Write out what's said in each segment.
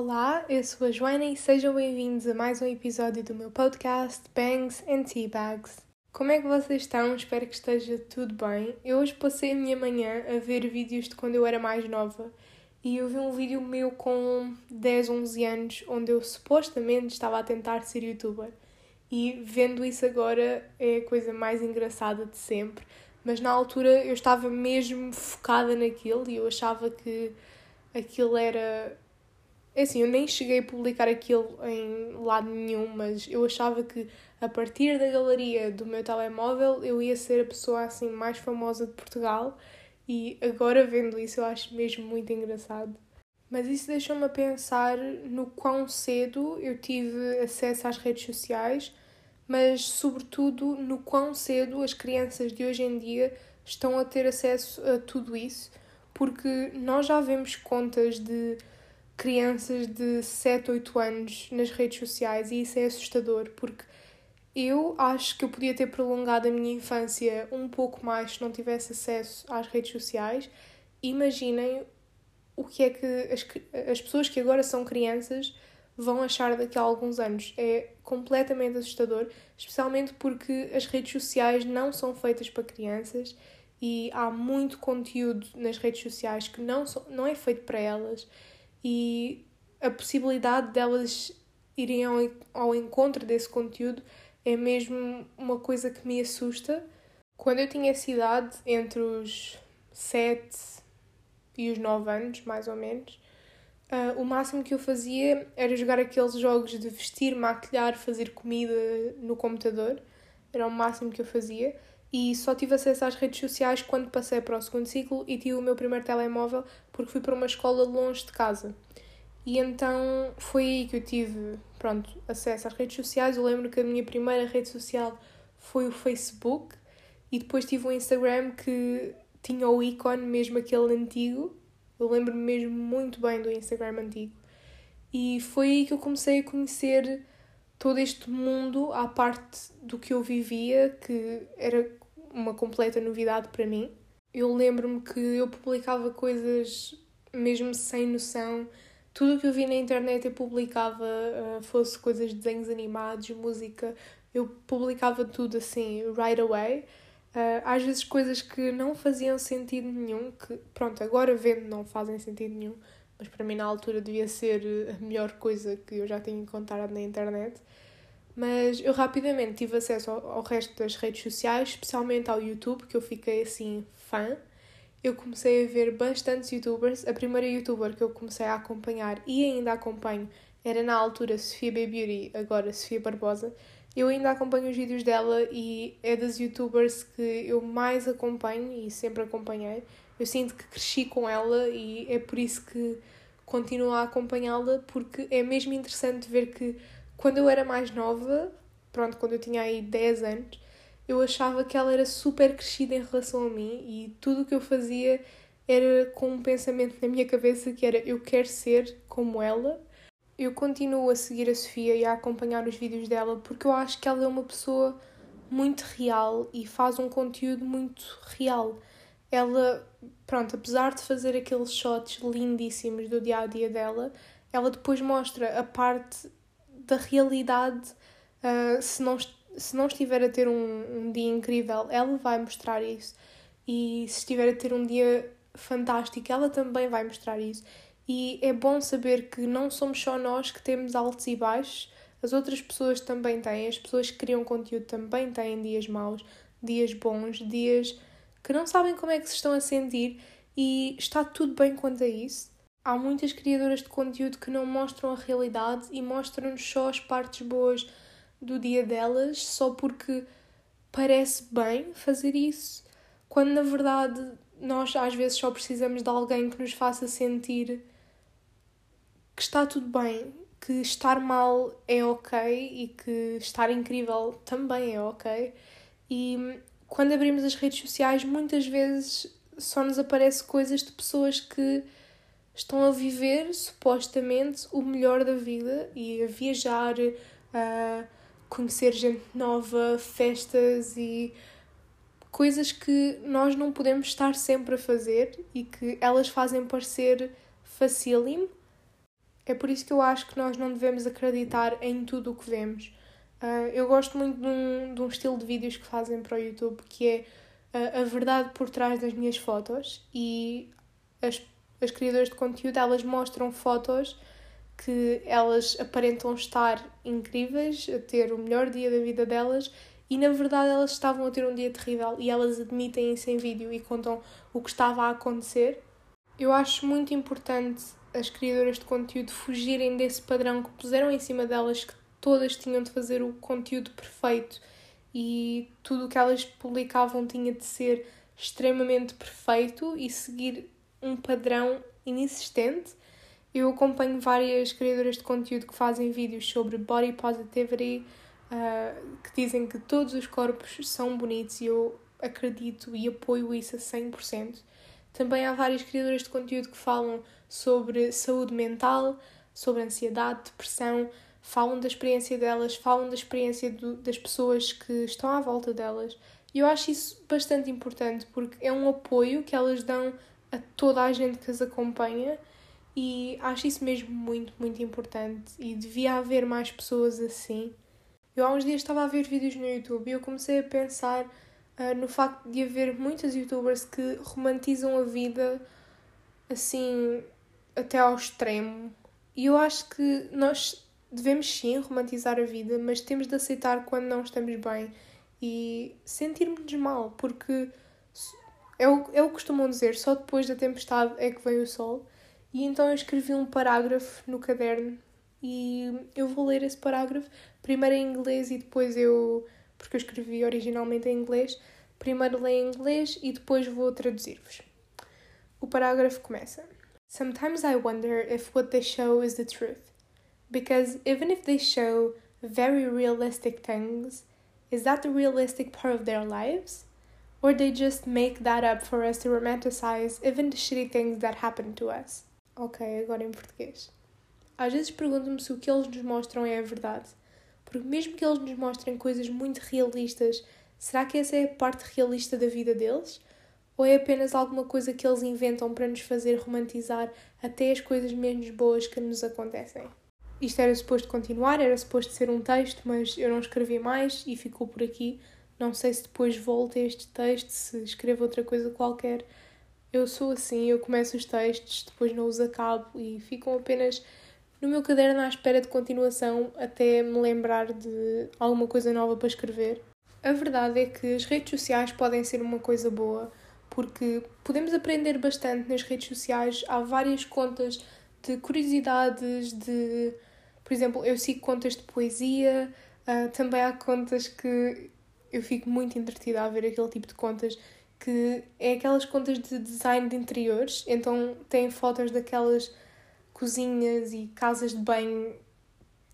Olá, eu sou a Joana e sejam bem-vindos a mais um episódio do meu podcast Bangs and Teabags. Como é que vocês estão? Espero que esteja tudo bem. Eu hoje passei a minha manhã a ver vídeos de quando eu era mais nova e eu vi um vídeo meu com 10, 11 anos onde eu supostamente estava a tentar ser youtuber. E vendo isso agora é a coisa mais engraçada de sempre. Mas na altura eu estava mesmo focada naquilo e eu achava que aquilo era é assim, eu nem cheguei a publicar aquilo em lado nenhum, mas eu achava que a partir da galeria do meu telemóvel eu ia ser a pessoa assim mais famosa de Portugal e agora vendo isso eu acho mesmo muito engraçado. Mas isso deixou-me a pensar no quão cedo eu tive acesso às redes sociais, mas sobretudo no quão cedo as crianças de hoje em dia estão a ter acesso a tudo isso, porque nós já vemos contas de crianças de 7, 8 anos nas redes sociais e isso é assustador porque eu acho que eu podia ter prolongado a minha infância um pouco mais se não tivesse acesso às redes sociais. Imaginem o que é que as, as pessoas que agora são crianças vão achar daqui a alguns anos. É completamente assustador, especialmente porque as redes sociais não são feitas para crianças e há muito conteúdo nas redes sociais que não, são, não é feito para elas e a possibilidade delas irem ao, ao encontro desse conteúdo é mesmo uma coisa que me assusta. Quando eu tinha essa idade, entre os 7 e os 9 anos, mais ou menos, uh, o máximo que eu fazia era jogar aqueles jogos de vestir, maquilhar, fazer comida no computador. Era o máximo que eu fazia. E só tive acesso às redes sociais quando passei para o segundo ciclo e tive o meu primeiro telemóvel porque fui para uma escola longe de casa. E então foi aí que eu tive, pronto, acesso às redes sociais. Eu lembro que a minha primeira rede social foi o Facebook e depois tive o Instagram que tinha o ícone, mesmo aquele antigo. Eu lembro-me mesmo muito bem do Instagram antigo. E foi aí que eu comecei a conhecer todo este mundo à parte do que eu vivia, que era uma completa novidade para mim. Eu lembro-me que eu publicava coisas mesmo sem noção. Tudo o que eu vi na internet eu publicava, uh, fosse coisas de desenhos animados, música, eu publicava tudo assim, right away. Uh, às vezes coisas que não faziam sentido nenhum, que pronto, agora vendo não fazem sentido nenhum, mas para mim na altura devia ser a melhor coisa que eu já tinha encontrado na internet. Mas eu rapidamente tive acesso ao, resto das redes sociais, especialmente ao YouTube, que eu fiquei assim fã. Eu comecei a ver bastantes youtubers. A primeira youtuber que eu comecei a acompanhar e ainda acompanho era na altura Sofia Baby Beauty, agora Sofia Barbosa. Eu ainda acompanho os vídeos dela e é das youtubers que eu mais acompanho e sempre acompanhei. Eu sinto que cresci com ela e é por isso que continuo a acompanhá-la, porque é mesmo interessante ver que quando eu era mais nova, pronto, quando eu tinha aí 10 anos, eu achava que ela era super crescida em relação a mim e tudo o que eu fazia era com um pensamento na minha cabeça que era eu quero ser como ela. Eu continuo a seguir a Sofia e a acompanhar os vídeos dela porque eu acho que ela é uma pessoa muito real e faz um conteúdo muito real. Ela, pronto, apesar de fazer aqueles shots lindíssimos do dia a dia dela, ela depois mostra a parte da realidade. Uh, se, não, se não estiver a ter um, um dia incrível, ela vai mostrar isso. E se estiver a ter um dia fantástico, ela também vai mostrar isso. E é bom saber que não somos só nós que temos altos e baixos, as outras pessoas também têm, as pessoas que criam conteúdo também têm dias maus, dias bons, dias que não sabem como é que se estão a sentir e está tudo bem quanto a isso. Há muitas criadoras de conteúdo que não mostram a realidade e mostram-nos só as partes boas do dia delas só porque parece bem fazer isso, quando na verdade nós às vezes só precisamos de alguém que nos faça sentir que está tudo bem, que estar mal é ok e que estar incrível também é ok. E quando abrimos as redes sociais, muitas vezes só nos aparece coisas de pessoas que estão a viver supostamente o melhor da vida e a viajar, a conhecer gente nova, festas e coisas que nós não podemos estar sempre a fazer e que elas fazem parecer facílimo. É por isso que eu acho que nós não devemos acreditar em tudo o que vemos. Uh, eu gosto muito de um, de um estilo de vídeos que fazem para o YouTube que é uh, a verdade por trás das minhas fotos e as, as criadoras de conteúdo elas mostram fotos que elas aparentam estar incríveis, a ter o melhor dia da vida delas e na verdade elas estavam a ter um dia terrível e elas admitem isso em vídeo e contam o que estava a acontecer. Eu acho muito importante as criadoras de conteúdo fugirem desse padrão que puseram em cima delas que todas tinham de fazer o conteúdo perfeito e tudo o que elas publicavam tinha de ser extremamente perfeito e seguir um padrão inexistente. Eu acompanho várias criadoras de conteúdo que fazem vídeos sobre body positivity, uh, que dizem que todos os corpos são bonitos e eu acredito e apoio isso a 100%. Também há várias criadoras de conteúdo que falam sobre saúde mental, sobre ansiedade, depressão, falam da experiência delas, falam da experiência do, das pessoas que estão à volta delas. E eu acho isso bastante importante porque é um apoio que elas dão a toda a gente que as acompanha e acho isso mesmo muito, muito importante e devia haver mais pessoas assim. Eu há uns dias estava a ver vídeos no YouTube e eu comecei a pensar uh, no facto de haver muitas youtubers que romantizam a vida assim até ao extremo. E eu acho que nós devemos sim romantizar a vida, mas temos de aceitar quando não estamos bem e sentirmos mal, porque é o, que costumam dizer, só depois da tempestade é que vem o sol. E então eu escrevi um parágrafo no caderno e eu vou ler esse parágrafo primeiro em inglês e depois eu. porque eu escrevi originalmente em inglês. Primeiro leio em inglês e depois vou traduzir-vos. O parágrafo começa: Sometimes I wonder if what they show is the truth. Because even if they show very realistic things, is that the realistic part of their lives? Or they just make that up for us to romanticize even the shitty things that happen to us? Ok, agora em português. Às vezes pergunto-me se o que eles nos mostram é a verdade. Porque mesmo que eles nos mostrem coisas muito realistas, será que essa é a parte realista da vida deles? Ou é apenas alguma coisa que eles inventam para nos fazer romantizar até as coisas menos boas que nos acontecem? Isto era suposto continuar, era suposto ser um texto, mas eu não escrevi mais e ficou por aqui. Não sei se depois volto a este texto, se escrevo outra coisa qualquer. Eu sou assim, eu começo os textos, depois não os acabo e ficam apenas no meu caderno à espera de continuação até me lembrar de alguma coisa nova para escrever. A verdade é que as redes sociais podem ser uma coisa boa, porque podemos aprender bastante nas redes sociais. Há várias contas de curiosidades, de. Por exemplo, eu sigo contas de poesia, uh, também há contas que eu fico muito entretida a ver aquele tipo de contas que é aquelas contas de design de interiores, então tem fotos daquelas cozinhas e casas de banho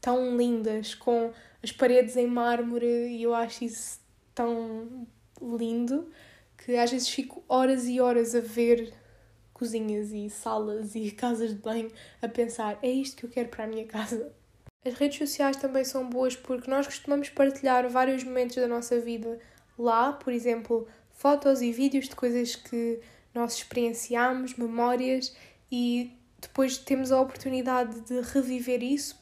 tão lindas, com as paredes em mármore, e eu acho isso tão lindo que às vezes fico horas e horas a ver cozinhas e salas e casas de banho a pensar: é isto que eu quero para a minha casa. As redes sociais também são boas porque nós costumamos partilhar vários momentos da nossa vida lá, por exemplo, fotos e vídeos de coisas que nós experienciamos, memórias, e depois temos a oportunidade de reviver isso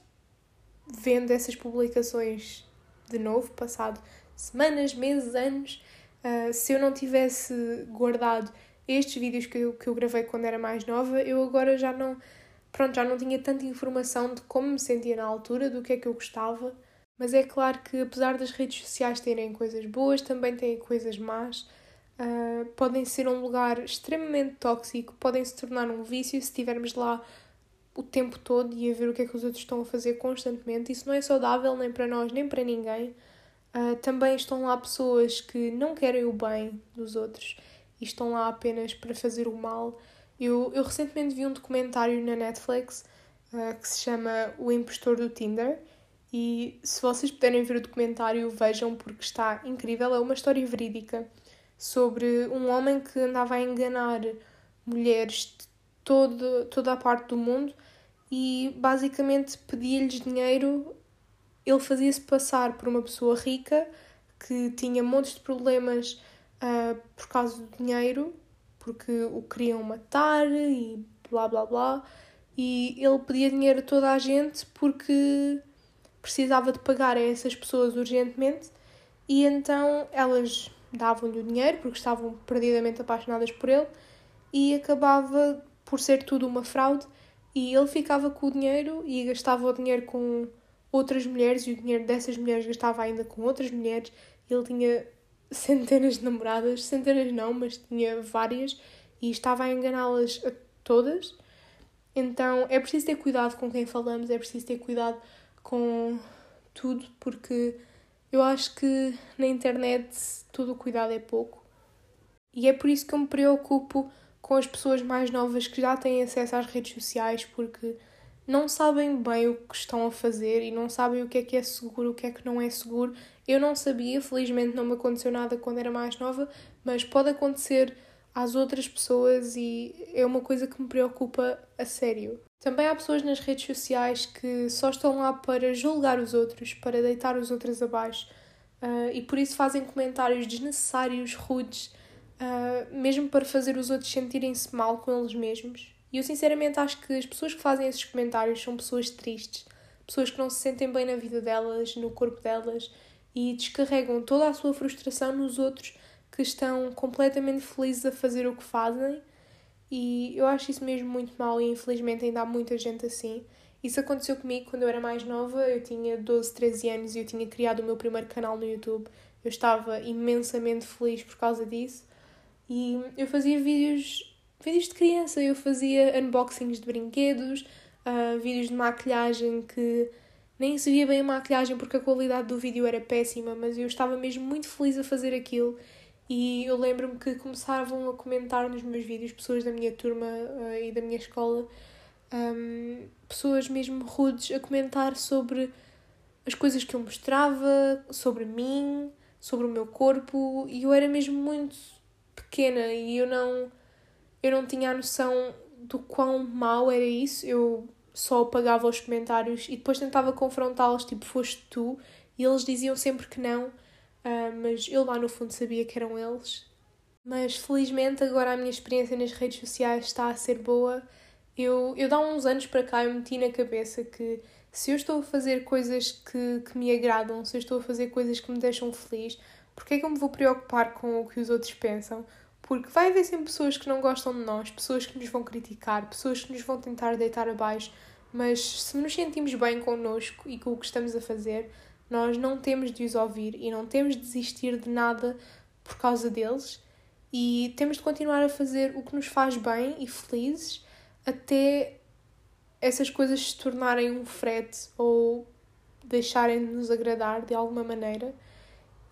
vendo essas publicações de novo, passado semanas, meses, anos. Uh, se eu não tivesse guardado estes vídeos que eu, que eu gravei quando era mais nova, eu agora já não pronto, já não tinha tanta informação de como me sentia na altura, do que é que eu gostava. Mas é claro que, apesar das redes sociais terem coisas boas, também têm coisas más. Uh, podem ser um lugar extremamente tóxico, podem se tornar um vício se estivermos lá o tempo todo e a ver o que é que os outros estão a fazer constantemente. Isso não é saudável nem para nós, nem para ninguém. Uh, também estão lá pessoas que não querem o bem dos outros e estão lá apenas para fazer o mal eu, eu recentemente vi um documentário na Netflix uh, que se chama O Impostor do Tinder. E se vocês puderem ver o documentário, vejam porque está incrível. É uma história verídica sobre um homem que andava a enganar mulheres de todo, toda a parte do mundo e basicamente pedia-lhes dinheiro. Ele fazia-se passar por uma pessoa rica que tinha montes de problemas uh, por causa do dinheiro porque o queriam matar e blá blá blá. e ele pedia dinheiro a toda a gente porque precisava de pagar a essas pessoas urgentemente e então elas davam-lhe o dinheiro porque estavam perdidamente apaixonadas por ele e acabava por ser tudo uma fraude e ele ficava com o dinheiro e gastava o dinheiro com outras mulheres e o dinheiro dessas mulheres gastava ainda com outras mulheres. Ele tinha centenas de namoradas, centenas não, mas tinha várias e estava a enganá-las a todas. Então é preciso ter cuidado com quem falamos, é preciso ter cuidado com tudo, porque eu acho que na internet todo o cuidado é pouco. E é por isso que eu me preocupo com as pessoas mais novas que já têm acesso às redes sociais, porque não sabem bem o que estão a fazer e não sabem o que é que é seguro, o que é que não é seguro. Eu não sabia, felizmente não me aconteceu nada quando era mais nova, mas pode acontecer às outras pessoas e é uma coisa que me preocupa a sério. Também há pessoas nas redes sociais que só estão lá para julgar os outros, para deitar os outros abaixo uh, e por isso fazem comentários desnecessários, rudes, uh, mesmo para fazer os outros sentirem-se mal com eles mesmos. E eu sinceramente acho que as pessoas que fazem esses comentários são pessoas tristes, pessoas que não se sentem bem na vida delas, no corpo delas e descarregam toda a sua frustração nos outros que estão completamente felizes a fazer o que fazem. E eu acho isso mesmo muito mal e infelizmente ainda há muita gente assim. Isso aconteceu comigo quando eu era mais nova, eu tinha 12, 13 anos e eu tinha criado o meu primeiro canal no YouTube. Eu estava imensamente feliz por causa disso. E eu fazia vídeos, vídeos de criança, eu fazia unboxings de brinquedos, uh, vídeos de maquilhagem que nem se via bem a maquilhagem porque a qualidade do vídeo era péssima, mas eu estava mesmo muito feliz a fazer aquilo. E eu lembro-me que começavam a comentar nos meus vídeos pessoas da minha turma uh, e da minha escola, um, pessoas mesmo rudes, a comentar sobre as coisas que eu mostrava, sobre mim, sobre o meu corpo, e eu era mesmo muito pequena e eu não, eu não tinha a noção do quão mau era isso. Eu só apagava os comentários e depois tentava confrontá-los, tipo, foste tu, e eles diziam sempre que não Uh, mas eu lá no fundo sabia que eram eles. Mas felizmente agora a minha experiência nas redes sociais está a ser boa. Eu, eu dá uns anos para cá eu meti na cabeça que se eu estou a fazer coisas que, que me agradam, se eu estou a fazer coisas que me deixam feliz, porque é que eu me vou preocupar com o que os outros pensam? Porque vai haver sempre pessoas que não gostam de nós, pessoas que nos vão criticar, pessoas que nos vão tentar deitar abaixo, mas se nos sentimos bem connosco e com o que estamos a fazer, nós não temos de os ouvir e não temos de desistir de nada por causa deles e temos de continuar a fazer o que nos faz bem e felizes até essas coisas se tornarem um frete ou deixarem de nos agradar de alguma maneira.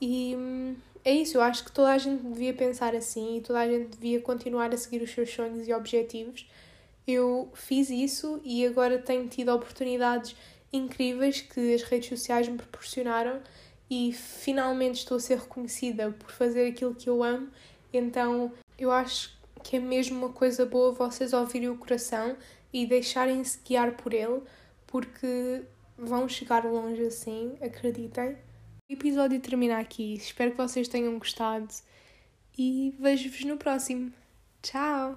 E hum, é isso, eu acho que toda a gente devia pensar assim e toda a gente devia continuar a seguir os seus sonhos e objetivos. Eu fiz isso e agora tenho tido oportunidades incríveis que as redes sociais me proporcionaram e finalmente estou a ser reconhecida por fazer aquilo que eu amo. Então eu acho que é mesmo uma coisa boa vocês ouvirem o coração e deixarem-se guiar por ele, porque vão chegar longe assim, acreditem. O episódio termina aqui. Espero que vocês tenham gostado e vejo-vos no próximo. Tchau!